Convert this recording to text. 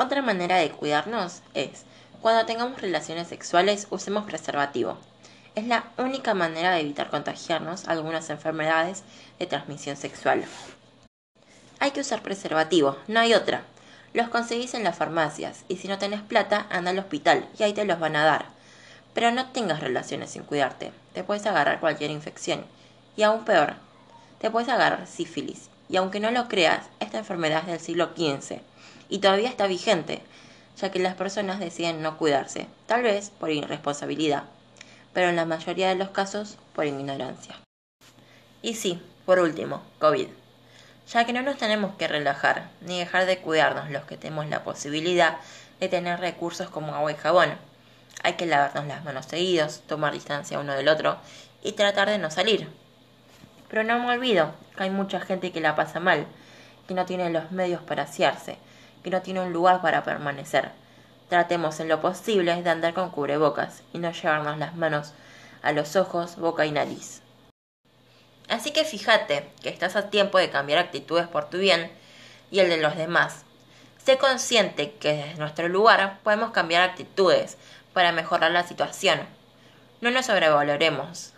Otra manera de cuidarnos es, cuando tengamos relaciones sexuales, usemos preservativo. Es la única manera de evitar contagiarnos algunas enfermedades de transmisión sexual. Hay que usar preservativo, no hay otra. Los conseguís en las farmacias y si no tenés plata, anda al hospital y ahí te los van a dar. Pero no tengas relaciones sin cuidarte. Te puedes agarrar cualquier infección. Y aún peor, te puedes agarrar sífilis. Y aunque no lo creas, esta enfermedad es del siglo XV y todavía está vigente, ya que las personas deciden no cuidarse, tal vez por irresponsabilidad, pero en la mayoría de los casos por ignorancia. Y sí, por último, COVID ya que no nos tenemos que relajar ni dejar de cuidarnos los que tenemos la posibilidad de tener recursos como agua y jabón. Hay que lavarnos las manos seguidos, tomar distancia uno del otro y tratar de no salir. Pero no me olvido que hay mucha gente que la pasa mal, que no tiene los medios para asearse, que no tiene un lugar para permanecer. Tratemos en lo posible de andar con cubrebocas y no llevarnos las manos a los ojos, boca y nariz. Así que fíjate que estás a tiempo de cambiar actitudes por tu bien y el de los demás. Sé consciente que desde nuestro lugar podemos cambiar actitudes para mejorar la situación. No nos sobrevaloremos.